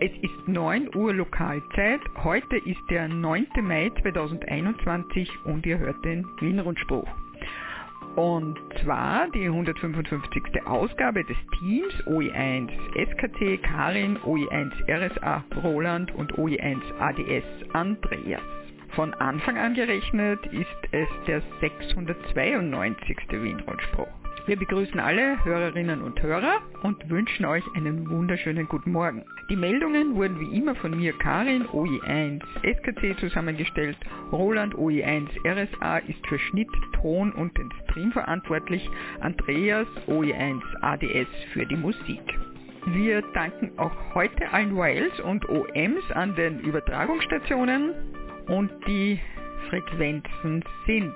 Es ist 9 Uhr Lokalzeit. Heute ist der 9. Mai 2021 und ihr hört den Wien-Rundspruch. Und zwar die 155. Ausgabe des Teams OE1 SKT Karin, OE1 RSA Roland und OE1 ADS Andreas. Von Anfang an gerechnet ist es der 692. Wien-Rundspruch. Wir begrüßen alle Hörerinnen und Hörer und wünschen euch einen wunderschönen guten Morgen. Die Meldungen wurden wie immer von mir Karin OE1 SKC zusammengestellt. Roland OE1 RSA ist für Schnitt, Ton und den Stream verantwortlich. Andreas OE1 ADS für die Musik. Wir danken auch heute allen Wales und OMs an den Übertragungsstationen und die Frequenzen sind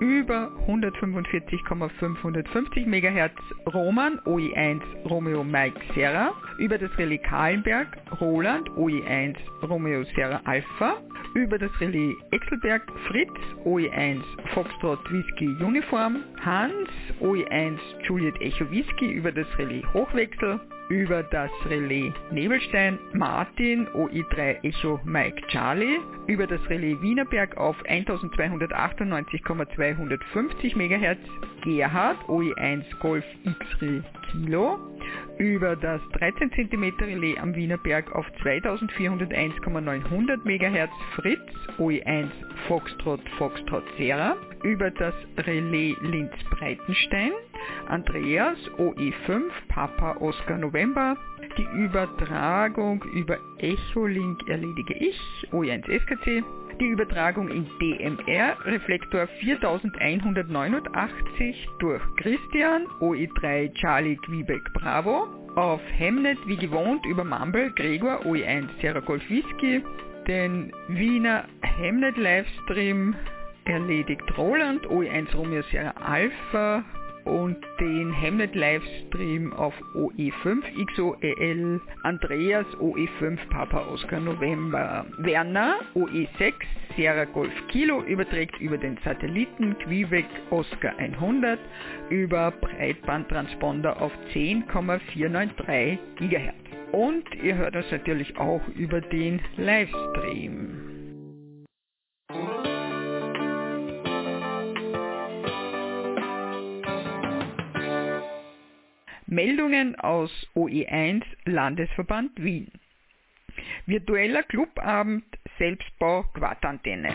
über 145,550 MHz Roman OE1 Romeo Mike Serra, über das Relais Kahlenberg Roland OE1 Romeo Serra Alpha, über das Relais Exelberg Fritz OE1 Foxtrot Whisky Uniform, Hans OE1 Juliet Echo Whisky über das Relais Hochwechsel, über das Relais Nebelstein Martin OI3 Echo Mike Charlie, über das Relais Wienerberg auf 1298,250 MHz Gerhard OI1 Golf X-Ray Kilo, über das 13 cm Relais am Wienerberg auf 2401,900 MHz Fritz OE1 Foxtrot Foxtrot Sierra, über das Relais Linz Breitenstein, Andreas OE5 Papa Oscar November, die Übertragung über Echolink erledige ich, OE1 SKC, die Übertragung in DMR Reflektor 4189 durch Christian OE3 Charlie Quebec Bravo, auf Hemnet wie gewohnt über Mumble Gregor OE1 Sierra Golf Whisky, den Wiener Hemnet Livestream erledigt Roland OE1 Romeo Sierra Alpha und den Hemnet Livestream auf OE5 XOEL, Andreas OE5 Papa Oscar November, Werner OE6 Sierra Golf Kilo überträgt über den Satelliten Quivec Oscar 100 über Breitbandtransponder auf 10,493 GHz. Und ihr hört uns natürlich auch über den Livestream. Meldungen aus OE1 Landesverband Wien. Virtueller Clubabend Selbstbau Quadantenne.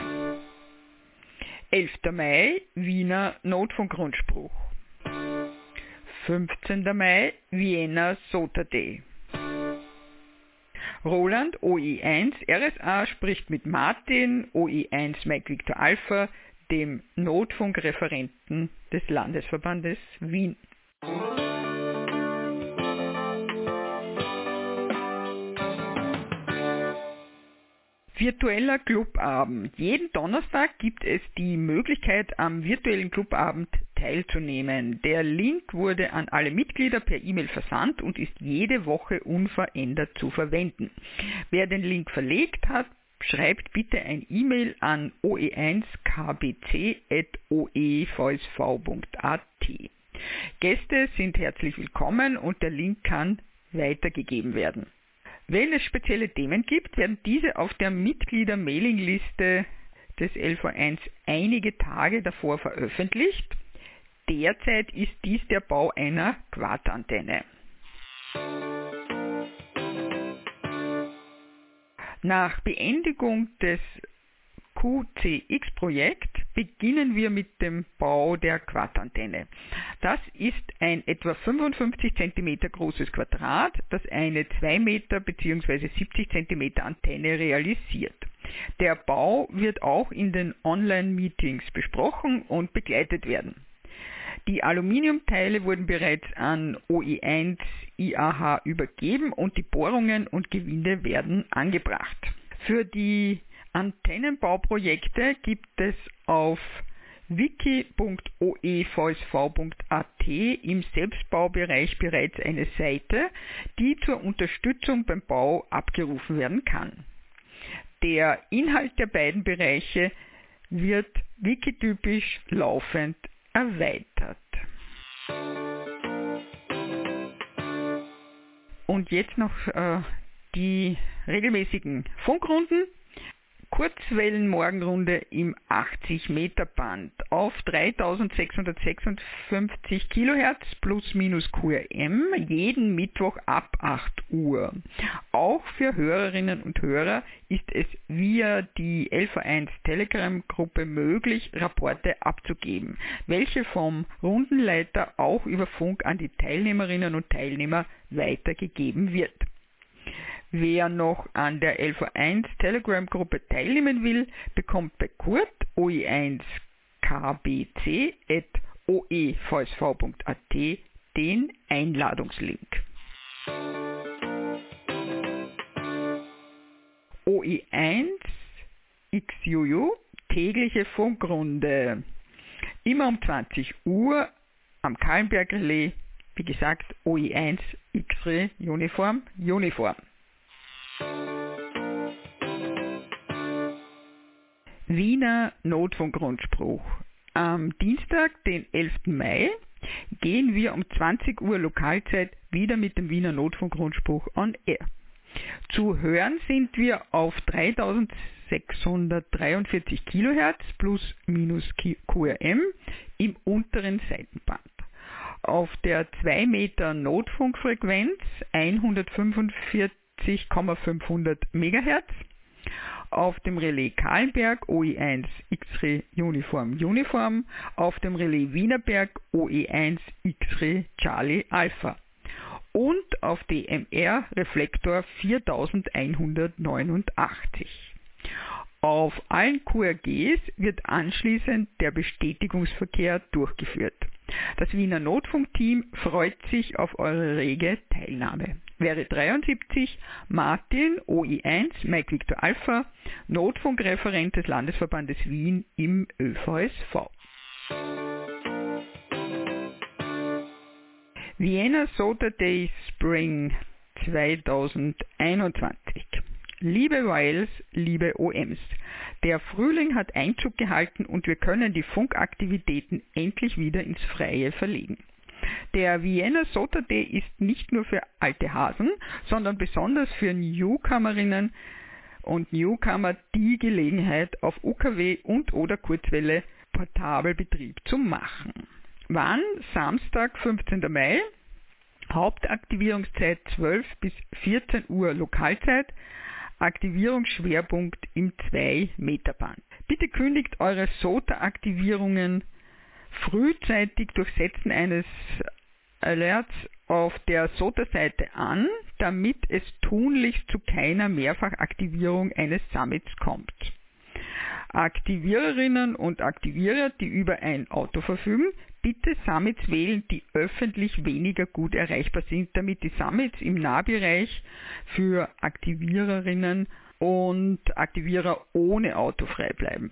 11. Mai Wiener Notfunkgrundspruch. 15. Mai Vienna Sota Day. Roland OE1 RSA spricht mit Martin OE1 Mike Victor Alpha, dem Notfunkreferenten des Landesverbandes Wien. Virtueller Clubabend. Jeden Donnerstag gibt es die Möglichkeit, am virtuellen Clubabend teilzunehmen. Der Link wurde an alle Mitglieder per E-Mail versandt und ist jede Woche unverändert zu verwenden. Wer den Link verlegt hat, schreibt bitte ein E-Mail an oe1kbc.oevsv.at. Gäste sind herzlich willkommen und der Link kann weitergegeben werden. Wenn es spezielle Themen gibt, werden diese auf der Mitglieder-Mailingliste des LV1 einige Tage davor veröffentlicht. Derzeit ist dies der Bau einer Quadantenne. Nach Beendigung des QCX-Projekt beginnen wir mit dem Bau der Quadantenne. Das ist ein etwa 55 cm großes Quadrat, das eine 2 Meter bzw. 70 cm Antenne realisiert. Der Bau wird auch in den Online-Meetings besprochen und begleitet werden. Die Aluminiumteile wurden bereits an OE1 IAH übergeben und die Bohrungen und Gewinde werden angebracht. Für die Antennenbauprojekte gibt es auf wiki.oevsv.at im Selbstbaubereich bereits eine Seite, die zur Unterstützung beim Bau abgerufen werden kann. Der Inhalt der beiden Bereiche wird wikitypisch laufend erweitert. Und jetzt noch äh, die regelmäßigen Funkrunden Kurzwellenmorgenrunde im 80 Meter Band auf 3656 Kilohertz plus minus QRM jeden Mittwoch ab 8 Uhr. Auch für Hörerinnen und Hörer ist es via die LV1 Telegram Gruppe möglich, Rapporte abzugeben, welche vom Rundenleiter auch über Funk an die Teilnehmerinnen und Teilnehmer weitergegeben wird. Wer noch an der LV1 Telegram-Gruppe teilnehmen will, bekommt bei Kurt oe1kbc.oevsv.at den Einladungslink. OE1 XUU tägliche Funkrunde. Immer um 20 Uhr am Kallenberg Relais. Wie gesagt, OE1 X-Ray Uniform Uniform. Wiener Notfunkgrundspruch. Am Dienstag, den 11. Mai, gehen wir um 20 Uhr Lokalzeit wieder mit dem Wiener Notfunkgrundspruch on air. Zu hören sind wir auf 3643 Kilohertz plus minus QRM im unteren Seitenband. Auf der 2 Meter Notfunkfrequenz 145,500 MHz auf dem Relais Kahlenberg OE1 X-Ray Uniform Uniform, auf dem Relais Wienerberg OE1 X-Ray Charlie Alpha und auf DMR Reflektor 4189. Auf allen QRGs wird anschließend der Bestätigungsverkehr durchgeführt. Das Wiener Notfunkteam freut sich auf eure rege Teilnahme. Wäre 73 Martin OI1 Mike Victor Alpha, Notfunkreferent des Landesverbandes Wien im ÖVSV. Vienna Soda Day Spring 2021 Liebe Royals, liebe OMs, der Frühling hat Einzug gehalten und wir können die Funkaktivitäten endlich wieder ins Freie verlegen. Der Vienna Sota Day ist nicht nur für alte Hasen, sondern besonders für Newcomerinnen und Newcomer die Gelegenheit, auf UKW und oder Kurzwelle Portabelbetrieb zu machen. Wann? Samstag, 15. Mai, Hauptaktivierungszeit 12 bis 14 Uhr Lokalzeit, Aktivierungsschwerpunkt im 2-Meter-Band. Bitte kündigt eure SOTA-Aktivierungen frühzeitig durch Setzen eines Alerts auf der SOTA-Seite an, damit es tunlichst zu keiner Mehrfachaktivierung eines Summits kommt. Aktiviererinnen und Aktivierer, die über ein Auto verfügen, bitte Summits wählen, die öffentlich weniger gut erreichbar sind, damit die Summits im Nahbereich für Aktiviererinnen und Aktivierer ohne Auto frei bleiben.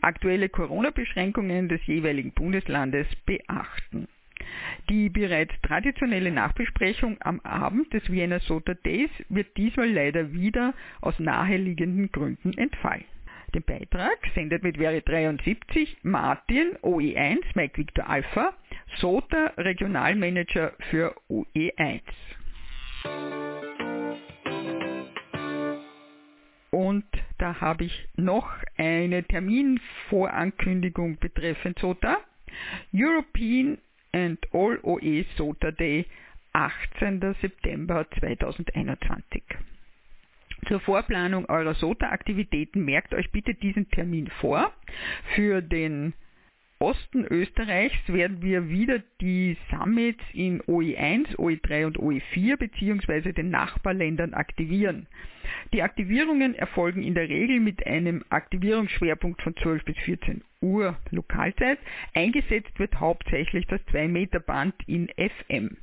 Aktuelle Corona-Beschränkungen des jeweiligen Bundeslandes beachten. Die bereits traditionelle Nachbesprechung am Abend des Vienna Soda Days wird diesmal leider wieder aus naheliegenden Gründen entfallen. Den Beitrag sendet mit Wäre 73 Martin OE1 Mike Victor Alpha, SOTA Regionalmanager für OE1. Und da habe ich noch eine Terminvorankündigung betreffend SOTA. European and All OE SOTA Day 18. September 2021. Zur Vorplanung eurer SOTA-Aktivitäten merkt euch bitte diesen Termin vor. Für den Osten Österreichs werden wir wieder die Summits in OE1, OE3 und OE4 bzw. den Nachbarländern aktivieren. Die Aktivierungen erfolgen in der Regel mit einem Aktivierungsschwerpunkt von 12 bis 14 Uhr Lokalzeit. Eingesetzt wird hauptsächlich das 2-Meter-Band in FM.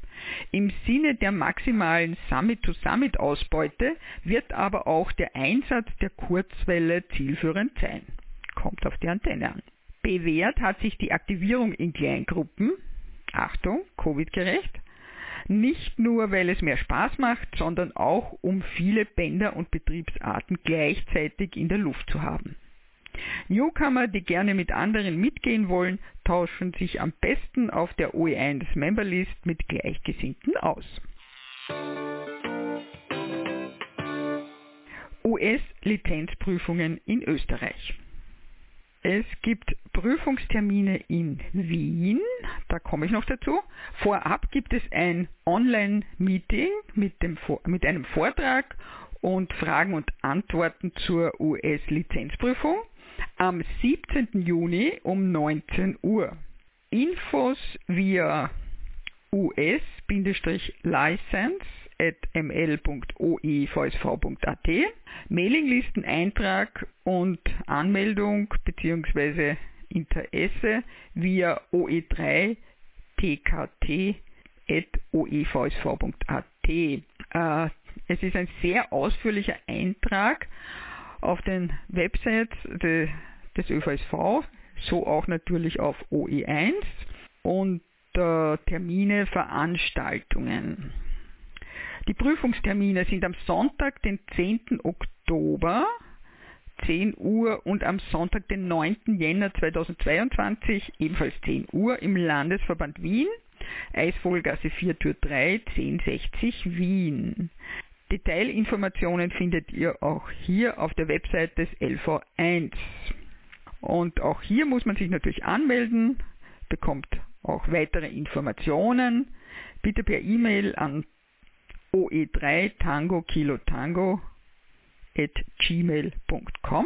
Im Sinne der maximalen Summit-to-Summit-Ausbeute wird aber auch der Einsatz der Kurzwelle zielführend sein. Kommt auf die Antenne an. Bewährt hat sich die Aktivierung in Kleingruppen, Achtung, Covid-gerecht, nicht nur, weil es mehr Spaß macht, sondern auch, um viele Bänder und Betriebsarten gleichzeitig in der Luft zu haben. Newcomer, die gerne mit anderen mitgehen wollen, tauschen sich am besten auf der OE1 Memberlist mit Gleichgesinnten aus. US-Lizenzprüfungen in Österreich. Es gibt Prüfungstermine in Wien, da komme ich noch dazu. Vorab gibt es ein Online-Meeting mit, mit einem Vortrag und Fragen und Antworten zur US-Lizenzprüfung am 17. Juni um 19 Uhr. Infos via us-license ml.oevsv.at, Mailinglisteneintrag und Anmeldung bzw. Interesse via oe3 tkt.oevsv.at. Äh, es ist ein sehr ausführlicher Eintrag auf den Websites de, des ÖVSV, so auch natürlich auf OE1 und äh, Termine, Veranstaltungen. Die Prüfungstermine sind am Sonntag, den 10. Oktober, 10 Uhr und am Sonntag, den 9. Jänner 2022, ebenfalls 10 Uhr im Landesverband Wien, Eisvogelgasse 4 Tür 3, 1060 Wien. Detailinformationen findet ihr auch hier auf der Website des LV1. Und auch hier muss man sich natürlich anmelden, bekommt auch weitere Informationen. Bitte per E-Mail an oe3 Tango Kilo Tango at gmail.com.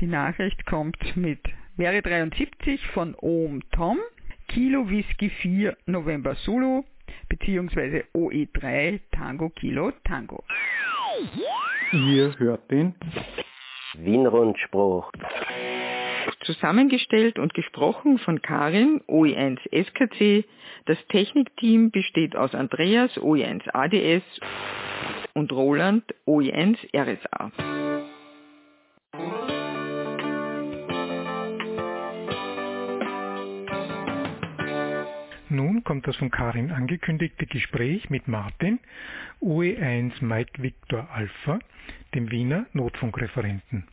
Die Nachricht kommt mit Wäre 73 von Ohm Tom, Kilo Whisky 4 November Zulu beziehungsweise OE3 Tango Kilo Tango. Ihr hört den Wien-Rundspruch. Zusammengestellt und gesprochen von Karin, OE1 SKC. Das Technikteam besteht aus Andreas, OE1 ADS und Roland, OE1 RSA. Nun kommt das von Karin angekündigte Gespräch mit Martin, OE1 Mike Victor Alpha, dem Wiener Notfunkreferenten.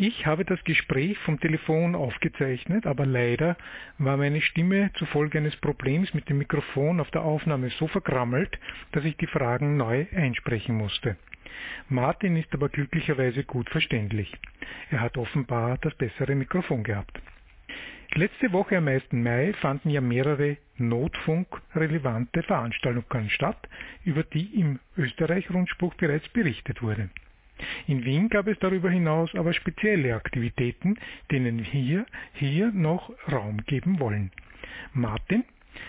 Ich habe das Gespräch vom Telefon aufgezeichnet, aber leider war meine Stimme zufolge eines Problems mit dem Mikrofon auf der Aufnahme so verkrammelt, dass ich die Fragen neu einsprechen musste. Martin ist aber glücklicherweise gut verständlich. Er hat offenbar das bessere Mikrofon gehabt. Letzte Woche am 1. Mai fanden ja mehrere Notfunk-relevante Veranstaltungen statt, über die im Österreich-Rundspruch bereits berichtet wurde. In Wien gab es darüber hinaus aber spezielle Aktivitäten, denen wir hier, noch Raum geben wollen. Martin,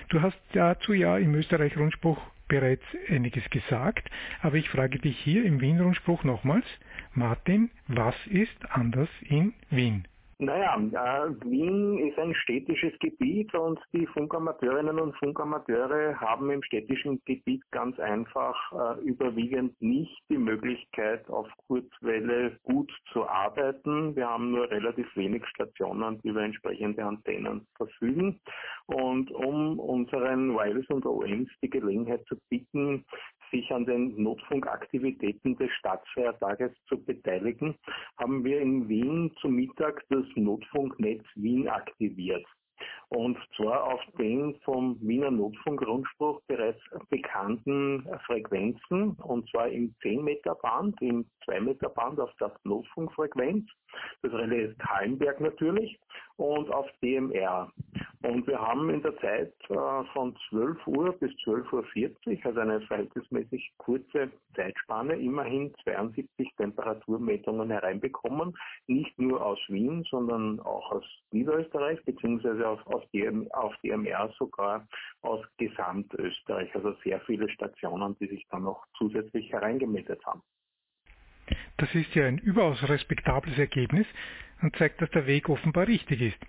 du hast dazu ja im Österreich-Rundspruch bereits einiges gesagt, aber ich frage dich hier im Wien-Rundspruch nochmals, Martin, was ist anders in Wien? Naja, äh, Wien ist ein städtisches Gebiet und die Funkamateurinnen und Funkamateure haben im städtischen Gebiet ganz einfach äh, überwiegend nicht die Möglichkeit, auf Kurzwelle gut zu arbeiten. Wir haben nur relativ wenig Stationen, die über entsprechende Antennen verfügen. Und um unseren Wireless und OMs die Gelegenheit zu bieten, sich an den Notfunkaktivitäten des Staatsfeiertages zu beteiligen, haben wir in Wien zu Mittag das Notfunknetz Wien aktiviert. Und zwar auf den vom Wiener Notfunkrundspruch bereits bekannten Frequenzen, und zwar im 10 Meter Band, im 2 Meter Band auf der Notfunkfrequenz, das Relais Hallenberg natürlich, und auf DMR. Und wir haben in der Zeit äh, von 12 Uhr bis 12.40 Uhr, also eine verhältnismäßig kurze Zeitspanne, immerhin 72 Temperaturmessungen hereinbekommen. Nicht nur aus Wien, sondern auch aus Niederösterreich, beziehungsweise auf, auf, DM, auf DMR sogar aus Gesamtösterreich. Also sehr viele Stationen, die sich dann noch zusätzlich hereingemeldet haben. Das ist ja ein überaus respektables Ergebnis und zeigt, dass der Weg offenbar richtig ist.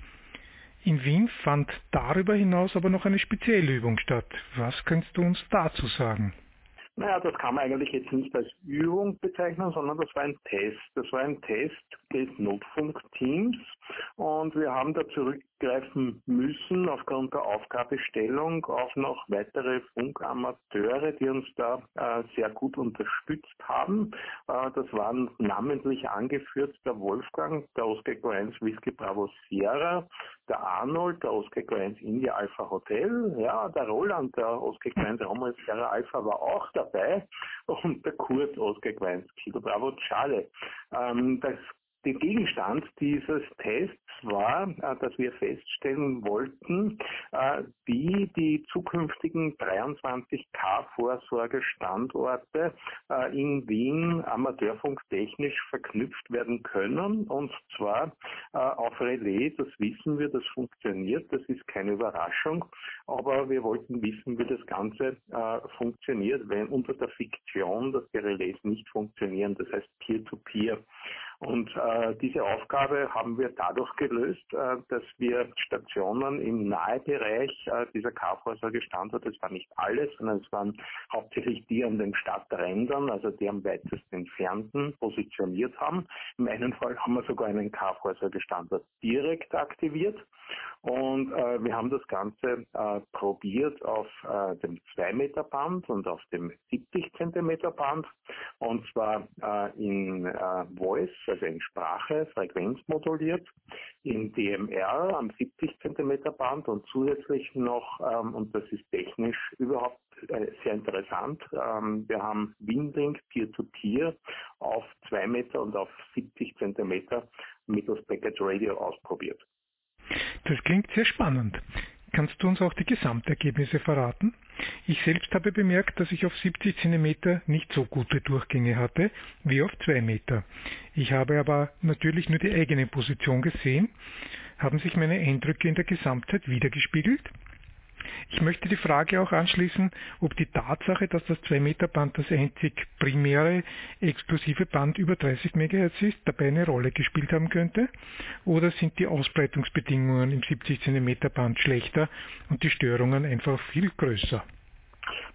In Wien fand darüber hinaus aber noch eine spezielle Übung statt. Was kannst du uns dazu sagen? Naja, das kann man eigentlich jetzt nicht als Übung bezeichnen, sondern das war ein Test. Das war ein Test des Notfunkteams und wir haben da zurückgreifen müssen aufgrund der Aufgabestellung auf noch weitere Funkamateure, die uns da äh, sehr gut unterstützt haben. Äh, das waren namentlich angeführt der Wolfgang, der Oscar 1 Whisky Bravo Sierra, der Arnold, der Oscar 1 India Alpha Hotel, ja, der Roland, der Oscar 1 Romeo Sierra Alpha war auch dabei und der Kurt Oscar 1 Kilo Bravo Charlie. Ähm, das der Gegenstand dieses Tests war, äh, dass wir feststellen wollten, äh, wie die zukünftigen 23 K-Vorsorgestandorte äh, in Wien amateurfunktechnisch verknüpft werden können. Und zwar auf Relais, das wissen wir, das funktioniert, das ist keine Überraschung. Aber wir wollten wissen, wie das Ganze funktioniert, wenn unter der Fiktion, dass die Relais nicht funktionieren, das heißt Peer-to-Peer. -Peer. Und äh, diese Aufgabe haben wir dadurch gelöst, äh, dass wir Stationen im Nahebereich äh, dieser K-Vorsorgestandorte, das war nicht alles, sondern es waren hauptsächlich die an den Stadträndern, also die am weitesten entfernten, positioniert haben. Im einen Fall haben wir sogar einen K-Vorsorgestandort direkt aktiviert. Und äh, wir haben das Ganze äh, probiert auf äh, dem 2 Meter Band und auf dem 70 Zentimeter Band und zwar äh, in äh, Voice also in Sprache, frequenzmoduliert, in DMR am 70 cm Band und zusätzlich noch, ähm, und das ist technisch überhaupt äh, sehr interessant, ähm, wir haben Windlink Peer-to-Peer auf 2 Meter und auf 70 cm mittels Packet Radio ausprobiert. Das klingt sehr spannend. Kannst du uns auch die Gesamtergebnisse verraten? Ich selbst habe bemerkt, dass ich auf 70 cm nicht so gute Durchgänge hatte wie auf 2 Meter. Ich habe aber natürlich nur die eigene Position gesehen. Haben sich meine Eindrücke in der Gesamtzeit wiedergespiegelt? Ich möchte die Frage auch anschließen, ob die Tatsache, dass das 2-Meter-Band das einzig primäre exklusive Band über 30 MHz ist, dabei eine Rolle gespielt haben könnte, oder sind die Ausbreitungsbedingungen im 70 cm Band schlechter und die Störungen einfach viel größer?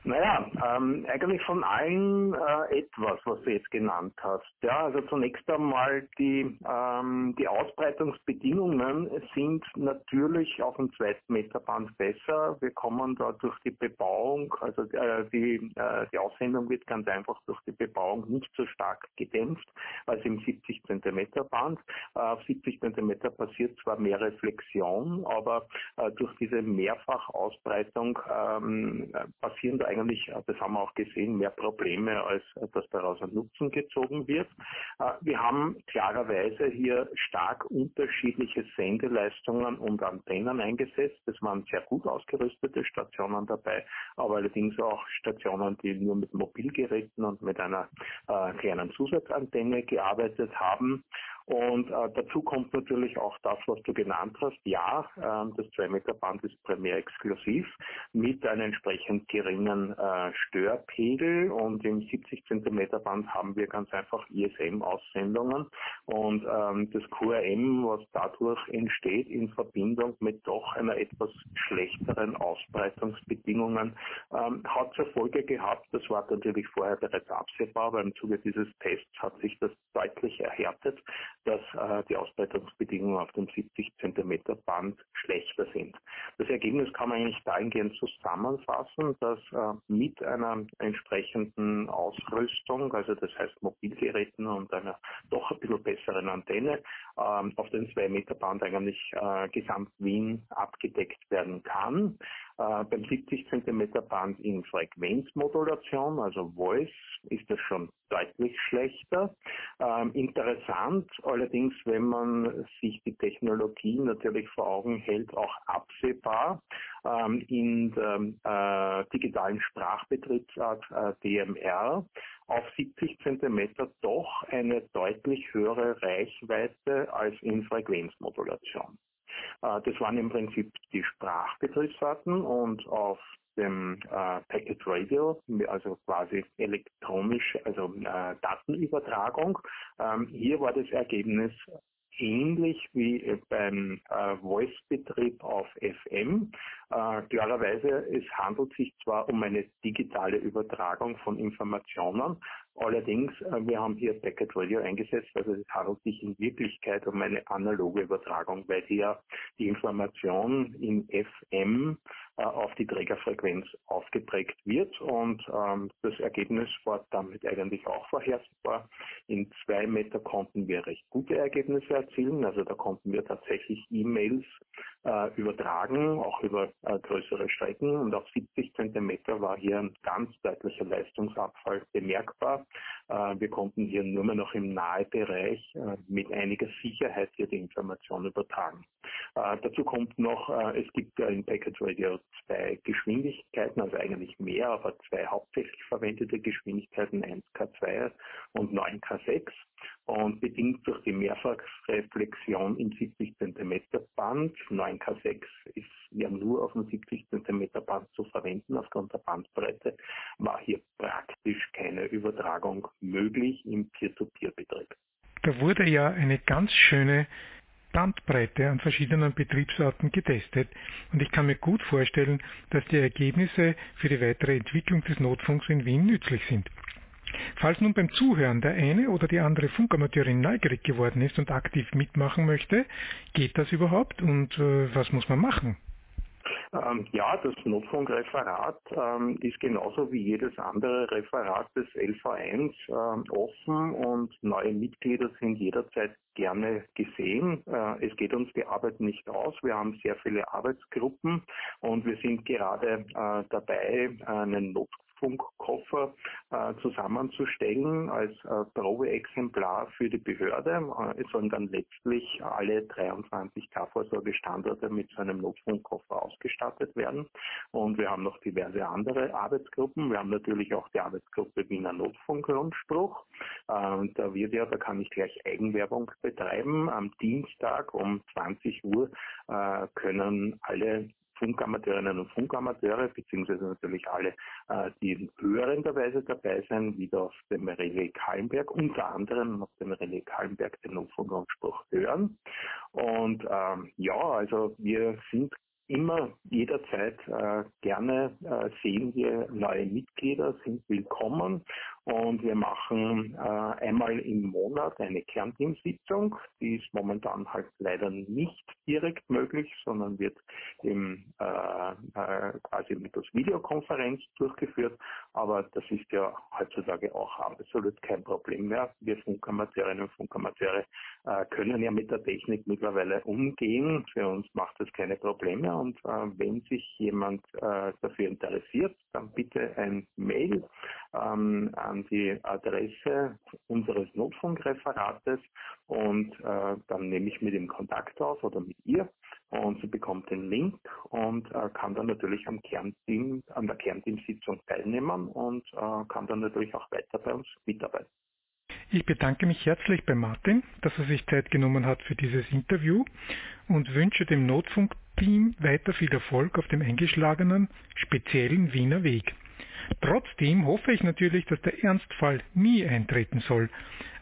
Naja, ähm, eigentlich von allen äh, etwas, was du jetzt genannt hast. Ja, also zunächst einmal die, ähm, die Ausbreitungsbedingungen sind natürlich auf dem zweiten Meterband besser. Wir kommen da durch die Bebauung, also äh, die, äh, die Aussendung wird ganz einfach durch die Bebauung nicht so stark gedämpft als im 70 Zentimeter Band. Auf 70 Zentimeter passiert zwar mehr Reflexion, aber äh, durch diese Mehrfachausbreitung ähm, passieren da eigentlich, äh, das haben wir auch gesehen, mehr Probleme, als äh, dass daraus ein Nutzen gezogen wird. Äh, wir haben klarerweise hier stark unterschiedliche Sendeleistungen und Antennen eingesetzt. Es waren sehr gut ausgerüstete Stationen dabei, aber allerdings auch Stationen, die nur mit Mobilgeräten und mit einer kleinen Zusatzantenne gearbeitet haben. Und äh, dazu kommt natürlich auch das, was du genannt hast. Ja, äh, das 2-Meter-Band ist primär exklusiv mit einem entsprechend geringen äh, Störpegel. Und im 70 Zentimeter Band haben wir ganz einfach ISM-Aussendungen und ähm, das QRM, was dadurch entsteht in Verbindung mit doch einer etwas schlechteren Ausbreitungsbedingungen, ähm, hat zur Folge gehabt, das war natürlich vorher bereits absehbar, aber im Zuge dieses Tests hat sich das deutlich erhärtet, dass äh, die Ausbreitungsbedingungen auf dem 70 Zentimeter Band schlechter sind. Das Ergebnis kann man eigentlich dahingehend zusammenfassen, dass äh, mit einer entsprechenden Ausrüstung, also das heißt Mobilgeräten und einer doch ein bisschen besseren Antenne, ähm, auf den 2 Meter Band eigentlich äh, Gesamt Wien abgedeckt werden kann. Äh, beim 70 cm Band in Frequenzmodulation, also Voice, ist das schon deutlich schlechter. Ähm, interessant allerdings, wenn man sich die Technologie natürlich vor Augen hält, auch absehbar ähm, in der äh, digitalen Sprachbetriebsart äh, DMR auf 70 cm doch eine deutlich höhere Reichweite als in Frequenzmodulation. Äh, das waren im Prinzip die Sprachbetriebsarten und auf dem äh, Packet Radio, also quasi elektronisch, also äh, Datenübertragung. Ähm, hier war das Ergebnis ähnlich wie beim äh, Voice-Betrieb auf FM. Äh, klarerweise, es handelt sich zwar um eine digitale Übertragung von Informationen, Allerdings, äh, wir haben hier Packet Radio eingesetzt, also es handelt sich in Wirklichkeit um eine analoge Übertragung, weil hier die Information in FM äh, auf die Trägerfrequenz aufgeprägt wird und ähm, das Ergebnis war damit eigentlich auch vorhersehbar. In zwei Meter konnten wir recht gute Ergebnisse erzielen, also da konnten wir tatsächlich E-Mails äh, übertragen, auch über äh, größere Strecken und auf 70 Zentimeter war hier ein ganz deutlicher Leistungsabfall bemerkbar. Äh, wir konnten hier nur mehr noch im Nahebereich äh, mit einiger Sicherheit hier die Information übertragen. Äh, dazu kommt noch, äh, es gibt ja in Packet Radio zwei Geschwindigkeiten, also eigentlich mehr, aber zwei hauptsächlich verwendete Geschwindigkeiten, 1K2 und 9K6. Und bedingt durch die Mehrfachreflexion im 70 cm Band, 9K6 ist ja nur auf dem 70 cm Band zu verwenden aufgrund der Bandbreite, war hier praktisch keine Übertragung möglich im Peer-to-Peer-Betrieb. Da wurde ja eine ganz schöne Bandbreite an verschiedenen Betriebsorten getestet und ich kann mir gut vorstellen, dass die Ergebnisse für die weitere Entwicklung des Notfunks in Wien nützlich sind. Falls nun beim Zuhören der eine oder die andere Funkamateurin neugierig geworden ist und aktiv mitmachen möchte, geht das überhaupt und äh, was muss man machen? Ähm, ja, das Notfunkreferat ähm, ist genauso wie jedes andere Referat des LV1 ähm, offen und neue Mitglieder sind jederzeit gerne gesehen. Äh, es geht uns die Arbeit nicht aus. Wir haben sehr viele Arbeitsgruppen und wir sind gerade äh, dabei, einen Notfunk Funkkoffer äh, zusammenzustellen als äh, Probeexemplar für die Behörde. Äh, es sollen dann letztlich alle 23 K-Vorsorgestandorte mit so einem Notfunkkoffer ausgestattet werden. Und wir haben noch diverse andere Arbeitsgruppen. Wir haben natürlich auch die Arbeitsgruppe Wiener Notfunkgrundspruch. Äh, da wird ja, da kann ich gleich Eigenwerbung betreiben. Am Dienstag um 20 Uhr äh, können alle Funkamateurinnen und Funkamateure, beziehungsweise natürlich alle, äh, die in höheren Weise dabei sein, wieder auf dem Relais Kallenberg, unter anderem auf dem Relais Kallenberg den Notfunkanspruch hören. Und ähm, ja, also wir sind immer jederzeit äh, gerne äh, sehen wir neue Mitglieder, sind willkommen und wir machen äh, einmal im Monat eine Kernteamsitzung. Die ist momentan halt leider nicht direkt möglich, sondern wird im, äh, äh, quasi mittels Videokonferenz durchgeführt. Aber das ist ja heutzutage auch absolut kein Problem mehr. Wir Funkamateurinnen und Funkamateure äh, können ja mit der Technik mittlerweile umgehen. Für uns macht das keine Probleme. Und äh, wenn sich jemand äh, dafür interessiert, dann bitte ein Mail ähm, an die Adresse unseres Notfunkreferates und äh, dann nehme ich mit ihm Kontakt auf oder mit ihr und sie bekommt den Link und äh, kann dann natürlich am Kernteam, an der Kernteamsitzung teilnehmen und äh, kann dann natürlich auch weiter bei uns mitarbeiten. Ich bedanke mich herzlich bei Martin, dass er sich Zeit genommen hat für dieses Interview und wünsche dem Notfunkteam weiter viel Erfolg auf dem eingeschlagenen, speziellen Wiener Weg. Trotzdem hoffe ich natürlich, dass der Ernstfall nie eintreten soll.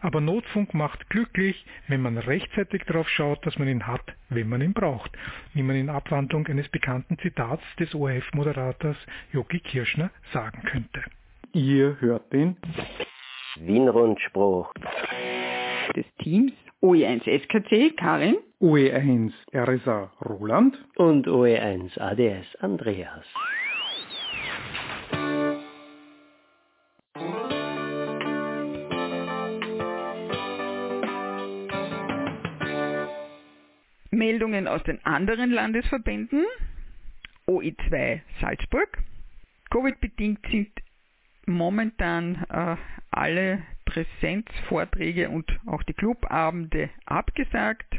Aber Notfunk macht glücklich, wenn man rechtzeitig darauf schaut, dass man ihn hat, wenn man ihn braucht, wie man in Abwandlung eines bekannten Zitats des ORF-Moderators Jogi Kirschner sagen könnte. Ihr hört den Wienrundspruch des Teams OE1 SKC Karin, OE1 RSA Roland und OE1 ADS Andreas. Meldungen aus den anderen Landesverbänden. OE2 Salzburg. Covid-bedingt sind momentan äh, alle Präsenzvorträge und auch die Clubabende abgesagt.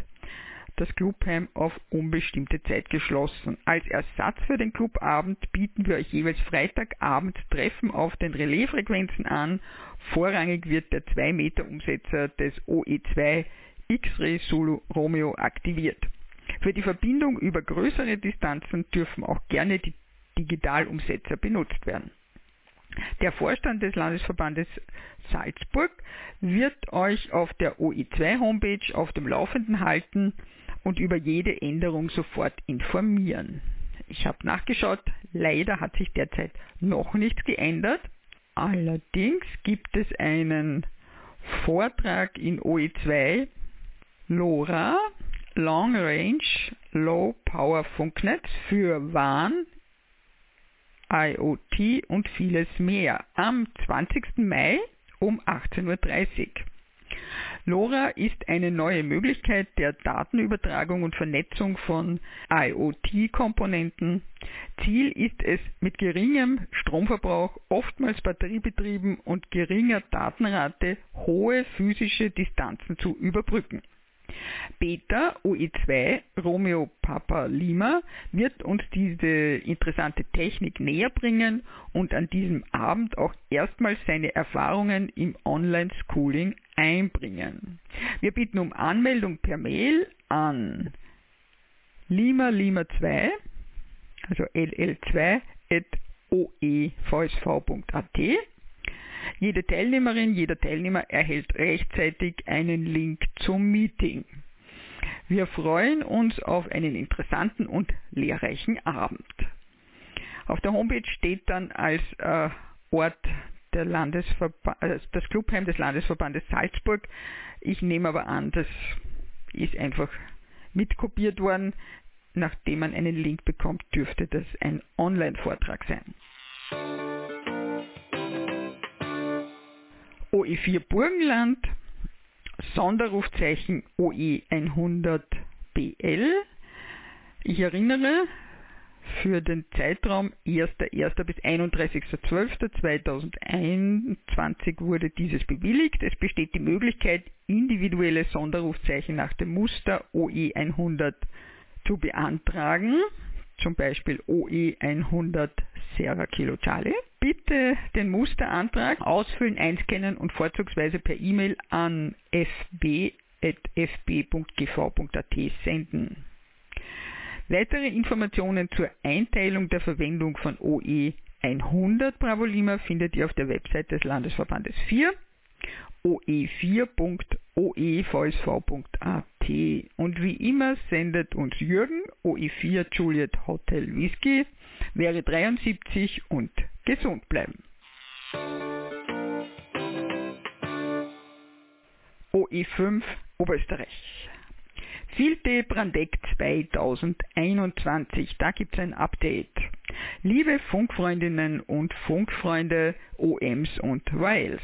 Das Clubheim auf unbestimmte Zeit geschlossen. Als Ersatz für den Clubabend bieten wir euch jeweils Freitagabend Treffen auf den Relaisfrequenzen an. Vorrangig wird der 2 Meter Umsetzer des OE2 X-Ray Solo Romeo aktiviert. Für die Verbindung über größere Distanzen dürfen auch gerne die Digitalumsetzer benutzt werden. Der Vorstand des Landesverbandes Salzburg wird euch auf der OI2 Homepage auf dem Laufenden halten und über jede Änderung sofort informieren. Ich habe nachgeschaut, leider hat sich derzeit noch nichts geändert. Allerdings gibt es einen Vortrag in OE2 LoRa Long Range Low Power Funknetz für WAN, IoT und vieles mehr am 20. Mai um 18.30 Uhr. LoRa ist eine neue Möglichkeit der Datenübertragung und Vernetzung von IoT-Komponenten. Ziel ist es, mit geringem Stromverbrauch, oftmals batteriebetrieben und geringer Datenrate hohe physische Distanzen zu überbrücken. Beta OE2 Romeo Papa Lima wird uns diese interessante Technik näher bringen und an diesem Abend auch erstmals seine Erfahrungen im Online-Schooling einbringen. Wir bitten um Anmeldung per Mail an lima lima 2, also ll2 at oevsv.at jede Teilnehmerin, jeder Teilnehmer erhält rechtzeitig einen Link zum Meeting. Wir freuen uns auf einen interessanten und lehrreichen Abend. Auf der Homepage steht dann als äh, Ort der Landesverba äh, das Clubheim des Landesverbandes Salzburg. Ich nehme aber an, das ist einfach mitkopiert worden. Nachdem man einen Link bekommt, dürfte das ein Online-Vortrag sein. OE4 Burgenland, Sonderrufzeichen OE100BL. Ich erinnere, für den Zeitraum 1.1. bis 31.12.2021 wurde dieses bewilligt. Es besteht die Möglichkeit, individuelle Sonderrufzeichen nach dem Muster OE100 zu beantragen, zum Beispiel OE100 Sierra Kilo Charlie bitte den Musterantrag ausfüllen, einscannen und vorzugsweise per E-Mail an fb.fb.gv.at senden. Weitere Informationen zur Einteilung der Verwendung von OE 100 Bravolima findet ihr auf der Website des Landesverbandes 4 oe4.oevsv.at und wie immer sendet uns Jürgen OE4 Juliet Hotel Whisky wäre 73 und gesund bleiben. OE5 Oberösterreich. Filte Brandeck 2021, da gibt es ein Update. Liebe Funkfreundinnen und Funkfreunde OMs und Wales.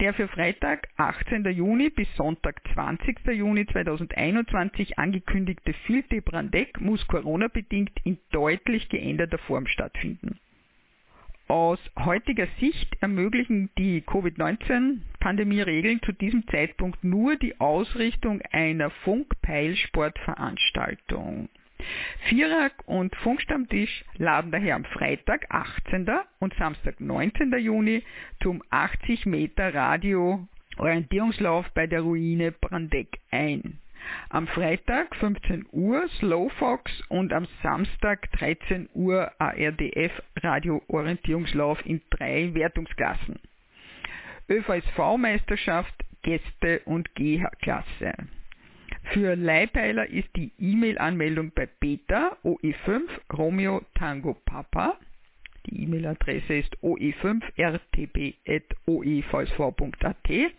Der für Freitag, 18. Juni bis Sonntag, 20. Juni 2021 angekündigte Filte Brandeck muss Corona-bedingt in deutlich geänderter Form stattfinden. Aus heutiger Sicht ermöglichen die Covid-19-Pandemie-Regeln zu diesem Zeitpunkt nur die Ausrichtung einer Funkpeilsportveranstaltung. Vierak und Funkstammtisch laden daher am Freitag 18. und Samstag 19. Juni zum 80 Meter Radio Orientierungslauf bei der Ruine Brandeck ein. Am Freitag 15 Uhr Slowfox und am Samstag 13 Uhr ARDF Radio-Orientierungslauf in drei Wertungsklassen. ÖVSV-Meisterschaft, Gäste und GH-Klasse. Für Leihpeiler ist die E-Mail-Anmeldung bei Beta OE5 Romeo Tango Papa. Die E-Mail-Adresse ist oe5rtb.oevsv.at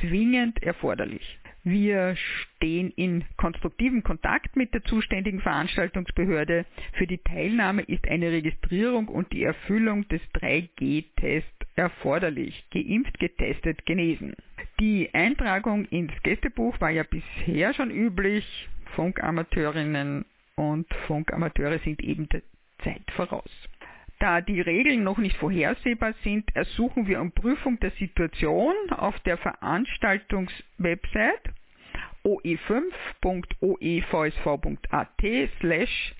zwingend erforderlich. Wir stehen in konstruktivem Kontakt mit der zuständigen Veranstaltungsbehörde. Für die Teilnahme ist eine Registrierung und die Erfüllung des 3G-Tests erforderlich. Geimpft, getestet, genesen. Die Eintragung ins Gästebuch war ja bisher schon üblich. Funkamateurinnen und Funkamateure sind eben der Zeit voraus. Da die Regeln noch nicht vorhersehbar sind, ersuchen wir um Prüfung der Situation auf der Veranstaltungswebsite oe5.oevsv.at slash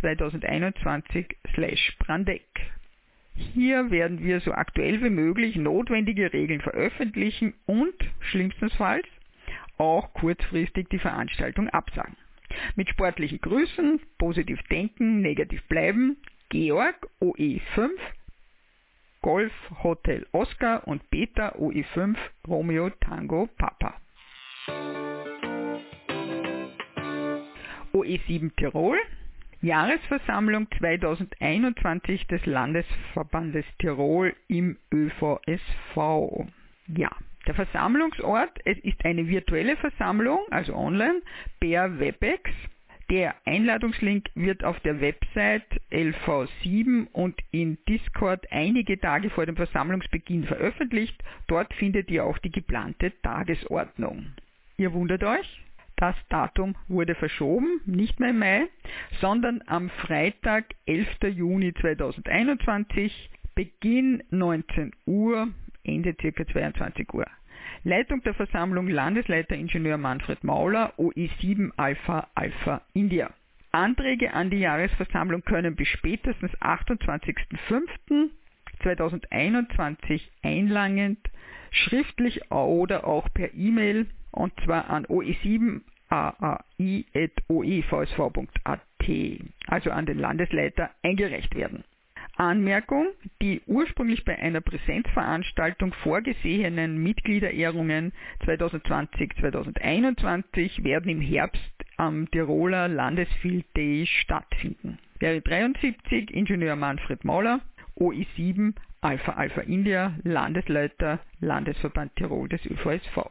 2021 slash Brandeck. Hier werden wir so aktuell wie möglich notwendige Regeln veröffentlichen und schlimmstenfalls auch kurzfristig die Veranstaltung absagen. Mit sportlichen Grüßen, positiv denken, negativ bleiben, Georg OE5 Golf Hotel Oscar und Beta OE5 Romeo Tango Papa. OE7 Tirol Jahresversammlung 2021 des Landesverbandes Tirol im ÖVSV. Ja, der Versammlungsort, es ist eine virtuelle Versammlung, also online, per WebEx. Der Einladungslink wird auf der Website LV7 und in Discord einige Tage vor dem Versammlungsbeginn veröffentlicht. Dort findet ihr auch die geplante Tagesordnung. Ihr wundert euch? Das Datum wurde verschoben, nicht mehr im Mai, sondern am Freitag, 11. Juni 2021, Beginn 19 Uhr, Ende ca. 22 Uhr. Leitung der Versammlung Landesleiter Ingenieur Manfred Mauler, OE7 Alpha Alpha India. Anträge an die Jahresversammlung können bis spätestens 28.05.2021 einlangend, schriftlich oder auch per E-Mail und zwar an oe7aai.oevsv.at, also an den Landesleiter, eingereicht werden. Anmerkung, die ursprünglich bei einer Präsenzveranstaltung vorgesehenen Mitgliederehrungen 2020-2021 werden im Herbst am Tiroler Landesfield Day stattfinden. Wäre 73 Ingenieur Manfred Mauler, OI7 Alpha Alpha India, Landesleiter Landesverband Tirol des ÖVSV.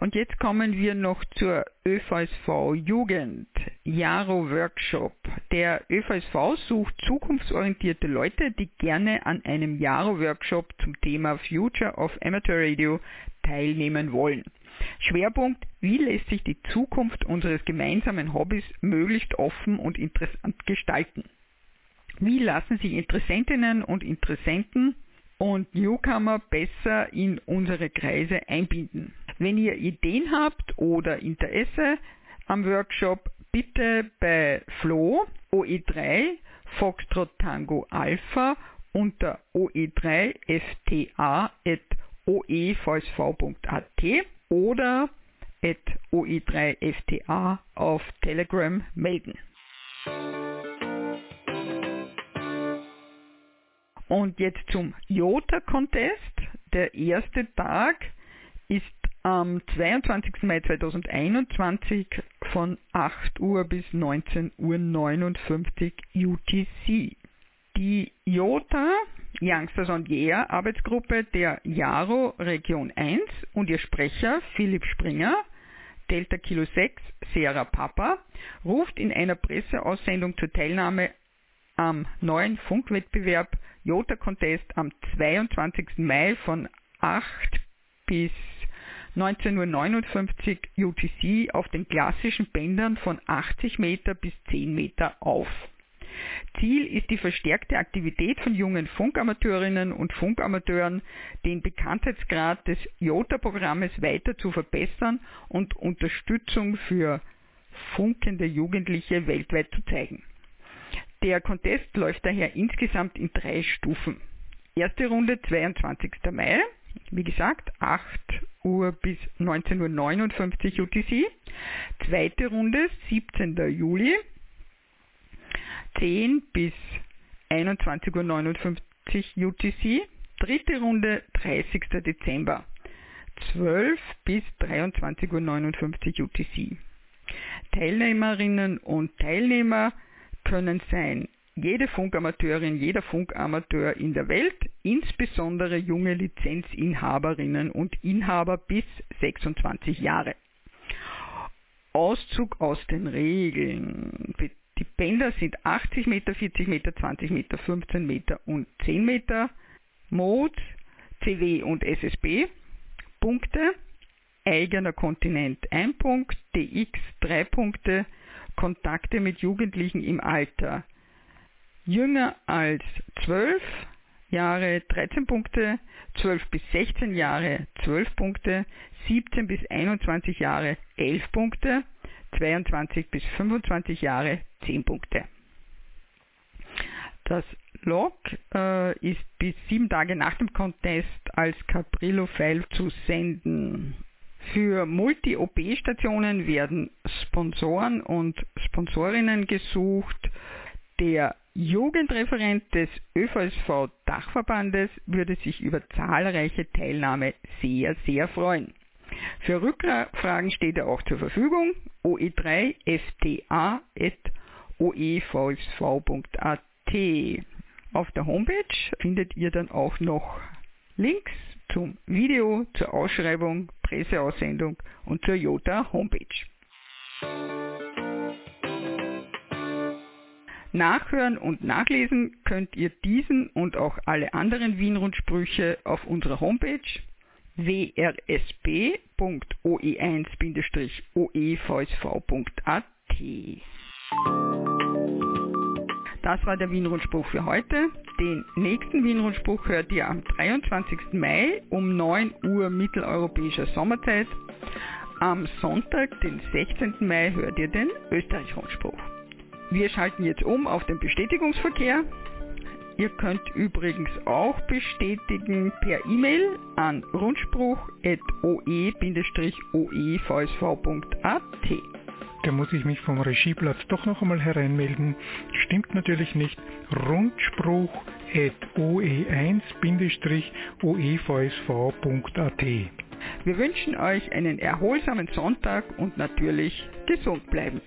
Und jetzt kommen wir noch zur ÖVSV Jugend Jaro Workshop. Der ÖVSV sucht zukunftsorientierte Leute, die gerne an einem Jaro Workshop zum Thema Future of Amateur Radio teilnehmen wollen. Schwerpunkt, wie lässt sich die Zukunft unseres gemeinsamen Hobbys möglichst offen und interessant gestalten? Wie lassen sich Interessentinnen und Interessenten und Newcomer besser in unsere Kreise einbinden? Wenn ihr Ideen habt oder Interesse am Workshop, bitte bei Flo OE3 Foxtrot Tango Alpha unter oe3fta.oevsv.at oder at oe3fta auf Telegram melden. Und jetzt zum Jota Contest. Der erste Tag ist am 22. Mai 2021 von 8 Uhr bis 19.59 Uhr UTC. Die IOTA Youngsters on Year Arbeitsgruppe der JARO Region 1 und ihr Sprecher Philipp Springer Delta Kilo 6 Sierra Papa ruft in einer Presseaussendung zur Teilnahme am neuen Funkwettbewerb Jota Contest am 22. Mai von 8 bis 19.59 Uhr UTC auf den klassischen Bändern von 80 Meter bis 10 Meter auf. Ziel ist die verstärkte Aktivität von jungen Funkamateurinnen und Funkamateuren, den Bekanntheitsgrad des JOTA-Programmes weiter zu verbessern und Unterstützung für funkende Jugendliche weltweit zu zeigen. Der Contest läuft daher insgesamt in drei Stufen. Erste Runde 22. Mai, wie gesagt, 8 Uhr bis 19.59 Uhr UTC. Zweite Runde 17. Juli 10 bis 21.59 Uhr UTC. Dritte Runde 30. Dezember 12 bis 23.59 Uhr UTC. Teilnehmerinnen und Teilnehmer können sein jede Funkamateurin, jeder Funkamateur in der Welt, insbesondere junge Lizenzinhaberinnen und Inhaber bis 26 Jahre. Auszug aus den Regeln. Die Bänder sind 80 Meter, 40 Meter, 20 Meter, 15 Meter und 10 Meter. Mode, CW und SSB. Punkte. Eigener Kontinent 1 Punkt, DX 3 Punkte. Kontakte mit Jugendlichen im Alter jünger als 12 Jahre 13 Punkte, 12 bis 16 Jahre 12 Punkte, 17 bis 21 Jahre 11 Punkte, 22 bis 25 Jahre 10 Punkte. Das Log äh, ist bis sieben Tage nach dem Contest als Cabrillo-File zu senden. Für Multi-OP-Stationen werden Sponsoren und Sponsorinnen gesucht. Der Jugendreferent des ÖVSV Dachverbandes würde sich über zahlreiche Teilnahme sehr, sehr freuen. Für Rückfragen steht er auch zur Verfügung. oe3fta.oevsv.at. Auf der Homepage findet ihr dann auch noch Links zum Video, zur Ausschreibung, Presseaussendung und zur Jota Homepage. Nachhören und nachlesen könnt ihr diesen und auch alle anderen Wien-Rundsprüche auf unserer Homepage wrsp.oe1-oevsv.at. Das war der Wien-Rundspruch für heute. Den nächsten Wien-Rundspruch hört ihr am 23. Mai um 9 Uhr mitteleuropäischer Sommerzeit. Am Sonntag, den 16. Mai, hört ihr den Österreich-Rundspruch. Wir schalten jetzt um auf den Bestätigungsverkehr. Ihr könnt übrigens auch bestätigen per E-Mail an rundspruch.oe-oevsv.at. Da muss ich mich vom Regieplatz doch noch einmal hereinmelden. Stimmt natürlich nicht. Rundspruch.oe1-oevsv.at. Wir wünschen euch einen erholsamen Sonntag und natürlich gesund bleiben.